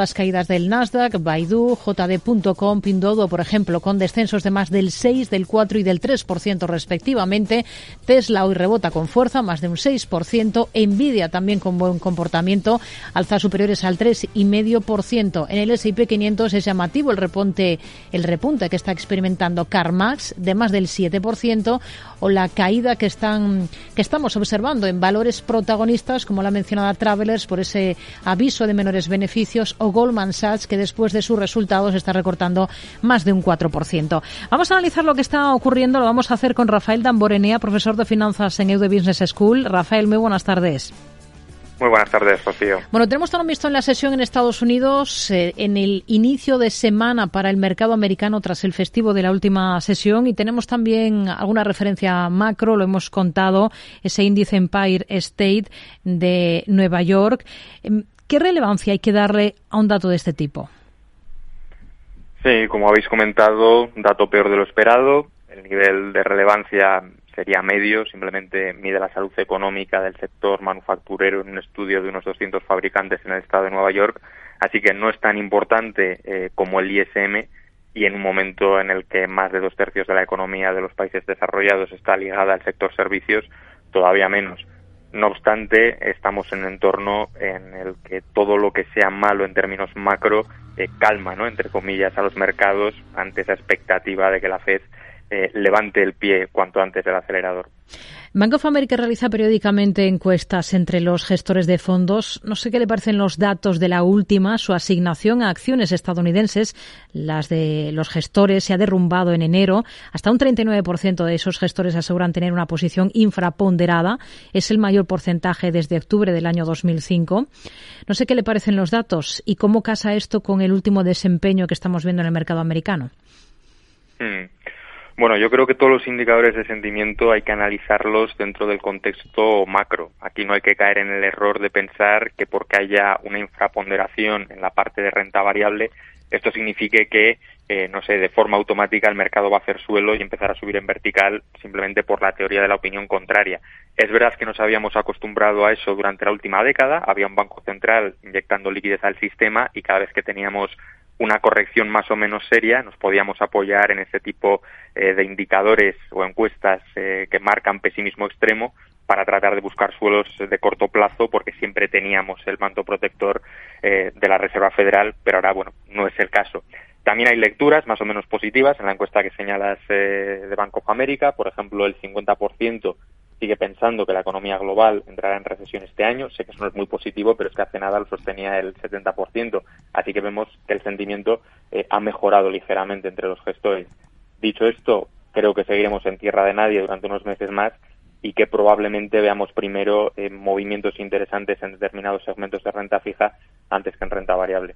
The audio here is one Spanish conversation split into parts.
Las caídas del Nasdaq, Baidu, JD.com, Pindodo, por ejemplo, con descensos de más del 6, del 4 y del 3% respectivamente. Tesla hoy rebota con fuerza, más de un 6%. Nvidia también con buen comportamiento, alzas superiores al 3,5%. En el S&P 500 es llamativo el repunte, el repunte que está experimentando CarMax de más del 7% o la caída que están que estamos observando en valores protagonistas como la mencionada Travelers por ese aviso de menores beneficios Goldman Sachs, que después de sus resultados está recortando más de un 4%. Vamos a analizar lo que está ocurriendo. Lo vamos a hacer con Rafael Damborenea, profesor de finanzas en Eude Business School. Rafael, muy buenas tardes. Muy buenas tardes, Rocío. Bueno, tenemos también visto en la sesión en Estados Unidos, eh, en el inicio de semana para el mercado americano tras el festivo de la última sesión, y tenemos también alguna referencia macro, lo hemos contado, ese índice Empire State de Nueva York. ¿Qué relevancia hay que darle a un dato de este tipo? Sí, como habéis comentado, dato peor de lo esperado. El nivel de relevancia sería medio, simplemente mide la salud económica del sector manufacturero en un estudio de unos 200 fabricantes en el estado de Nueva York, así que no es tan importante eh, como el ISM y en un momento en el que más de dos tercios de la economía de los países desarrollados está ligada al sector servicios, todavía menos. No obstante, estamos en un entorno en el que todo lo que sea malo en términos macro eh, calma, ¿no? entre comillas, a los mercados ante esa expectativa de que la Fed eh, levante el pie cuanto antes del acelerador. Bank of America realiza periódicamente encuestas entre los gestores de fondos. No sé qué le parecen los datos de la última. Su asignación a acciones estadounidenses, las de los gestores, se ha derrumbado en enero. Hasta un 39% de esos gestores aseguran tener una posición infraponderada. Es el mayor porcentaje desde octubre del año 2005. No sé qué le parecen los datos y cómo casa esto con el último desempeño que estamos viendo en el mercado americano. Hmm. Bueno, yo creo que todos los indicadores de sentimiento hay que analizarlos dentro del contexto macro. Aquí no hay que caer en el error de pensar que porque haya una infraponderación en la parte de renta variable, esto signifique que, eh, no sé, de forma automática el mercado va a hacer suelo y empezar a subir en vertical simplemente por la teoría de la opinión contraria. Es verdad que nos habíamos acostumbrado a eso durante la última década. Había un banco central inyectando liquidez al sistema y cada vez que teníamos una corrección más o menos seria, nos podíamos apoyar en ese tipo eh, de indicadores o encuestas eh, que marcan pesimismo extremo para tratar de buscar suelos de corto plazo porque siempre teníamos el manto protector eh, de la Reserva Federal, pero ahora, bueno, no es el caso. También hay lecturas más o menos positivas en la encuesta que señalas de Banco of America, por ejemplo, el 50% sigue pensando que la economía global entrará en recesión este año. Sé que eso no es muy positivo, pero es que hace nada lo sostenía el 70%. Así que vemos que el sentimiento eh, ha mejorado ligeramente entre los gestores. Dicho esto, creo que seguiremos en tierra de nadie durante unos meses más y que probablemente veamos primero eh, movimientos interesantes en determinados segmentos de renta fija antes que en renta variable.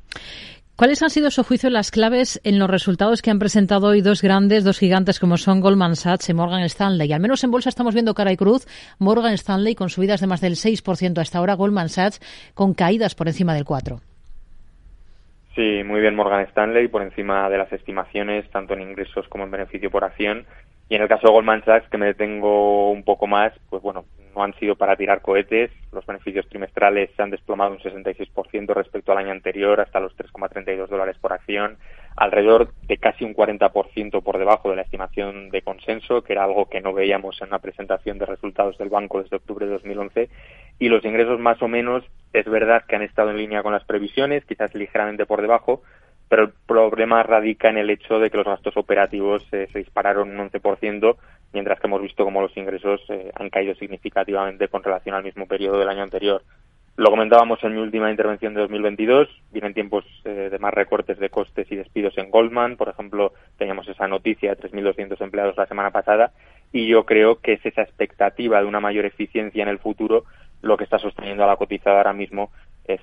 ¿Cuáles han sido, a su juicio, las claves en los resultados que han presentado hoy dos grandes, dos gigantes como son Goldman Sachs y Morgan Stanley? Al menos en bolsa estamos viendo cara y cruz. Morgan Stanley con subidas de más del 6% hasta ahora, Goldman Sachs con caídas por encima del 4%. Sí, muy bien Morgan Stanley, por encima de las estimaciones, tanto en ingresos como en beneficio por acción. Y en el caso de Goldman Sachs, que me detengo un poco más, pues bueno, no han sido para tirar cohetes. Los beneficios trimestrales se han desplomado un 66% respecto al año anterior, hasta los 3,32 dólares por acción, alrededor de casi un 40% por debajo de la estimación de consenso, que era algo que no veíamos en una presentación de resultados del banco desde octubre de 2011. Y los ingresos más o menos, es verdad que han estado en línea con las previsiones, quizás ligeramente por debajo, pero el problema radica en el hecho de que los gastos operativos eh, se dispararon un 11%, mientras que hemos visto cómo los ingresos eh, han caído significativamente con relación al mismo periodo del año anterior. Lo comentábamos en mi última intervención de 2022, vienen tiempos eh, de más recortes de costes y despidos en Goldman, por ejemplo, teníamos esa noticia de 3.200 empleados la semana pasada, y yo creo que es esa expectativa de una mayor eficiencia en el futuro lo que está sosteniendo a la cotizada ahora mismo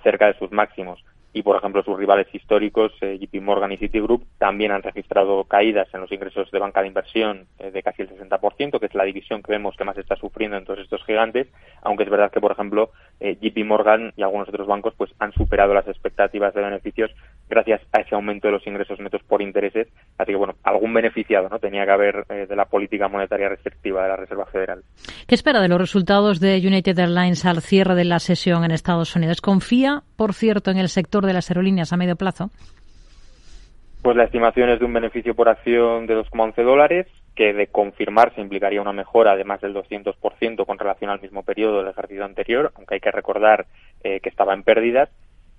cerca de sus máximos y, por ejemplo, sus rivales históricos, eh, JP Morgan y Citigroup, también han registrado caídas en los ingresos de banca de inversión eh, de casi el 60%, que es la división que vemos que más está sufriendo en todos estos gigantes, aunque es verdad que, por ejemplo, eh, JP Morgan y algunos otros bancos pues han superado las expectativas de beneficios gracias a ese aumento de los ingresos netos por intereses. Así que, bueno, algún beneficiado no tenía que haber eh, de la política monetaria restrictiva de la Reserva Federal. ¿Qué espera de los resultados de United Airlines al cierre de la sesión en Estados Unidos? ¿Confía, por cierto, en el sector de las aerolíneas a medio plazo? Pues la estimación es de un beneficio por acción de 2,11 dólares, que de confirmarse implicaría una mejora de más del 200% con relación al mismo periodo del ejercicio anterior, aunque hay que recordar eh, que estaba en pérdidas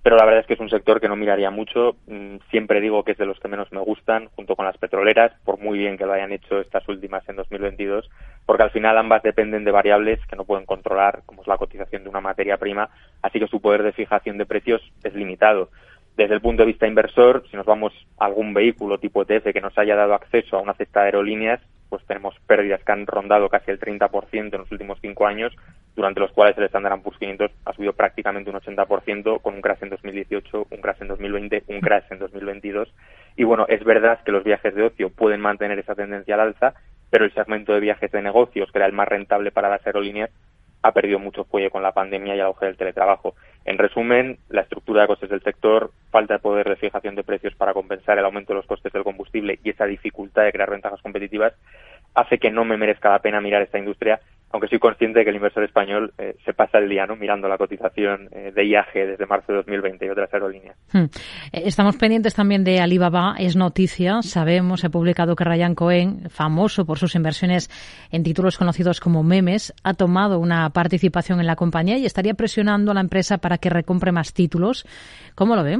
pero la verdad es que es un sector que no miraría mucho. Mm, siempre digo que es de los que menos me gustan, junto con las petroleras, por muy bien que lo hayan hecho estas últimas en 2022, porque al final ambas dependen de variables que no pueden controlar, como es la cotización de una materia prima, así que su poder de fijación de precios es limitado. Desde el punto de vista inversor, si nos vamos a algún vehículo tipo ETF que nos haya dado acceso a una cesta de aerolíneas, pues tenemos pérdidas que han rondado casi el 30% en los últimos cinco años, durante los cuales el Standard Poor's 500 ha subido prácticamente un 80%, con un crash en 2018, un crash en 2020, un crash en 2022. Y bueno, es verdad que los viajes de ocio pueden mantener esa tendencia al alza, pero el segmento de viajes de negocios, que era el más rentable para las aerolíneas, ha perdido mucho fuelle con la pandemia y el auge del teletrabajo. En resumen, la estructura de costes del sector, falta de poder de fijación de precios para compensar el aumento de los costes del combustible y esa dificultad de crear ventajas competitivas hace que no me merezca la pena mirar esta industria aunque soy consciente de que el inversor español eh, se pasa el día ¿no? mirando la cotización eh, de IAG desde marzo de 2020 y otras aerolíneas. Hmm. Eh, estamos pendientes también de Alibaba, es noticia, sabemos, he publicado que Ryan Cohen, famoso por sus inversiones en títulos conocidos como memes, ha tomado una participación en la compañía y estaría presionando a la empresa para que recompre más títulos. ¿Cómo lo ve?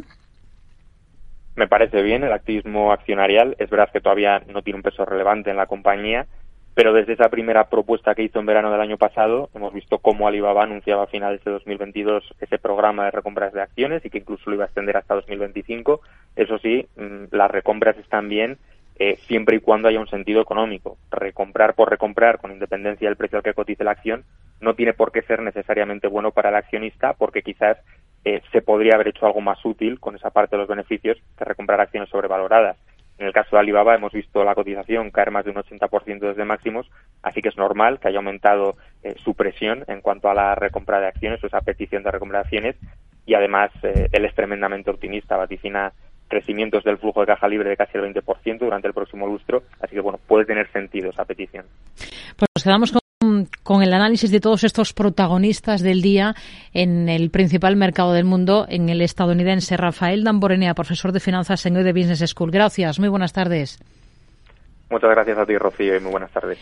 Me parece bien el activismo accionarial. Es verdad que todavía no tiene un peso relevante en la compañía, pero desde esa primera propuesta que hizo en verano del año pasado, hemos visto cómo Alibaba anunciaba a finales de 2022 ese programa de recompras de acciones y que incluso lo iba a extender hasta 2025. Eso sí, mm, las recompras están bien eh, siempre y cuando haya un sentido económico. Recomprar por recomprar, con independencia del precio al que cotice la acción, no tiene por qué ser necesariamente bueno para el accionista, porque quizás eh, se podría haber hecho algo más útil con esa parte de los beneficios que recomprar acciones sobrevaloradas. En el caso de Alibaba hemos visto la cotización caer más de un 80% desde máximos, así que es normal que haya aumentado eh, su presión en cuanto a la recompra de acciones o esa petición de recompra de acciones y además eh, él es tremendamente optimista, vaticina crecimientos del flujo de caja libre de casi el 20% durante el próximo lustro, así que bueno, puede tener sentido esa petición. Pues quedamos con el análisis de todos estos protagonistas del día en el principal mercado del mundo, en el estadounidense. Rafael Damborenea, profesor de finanzas en de Business School. Gracias, muy buenas tardes. Muchas gracias a ti, Rocío, y muy buenas tardes.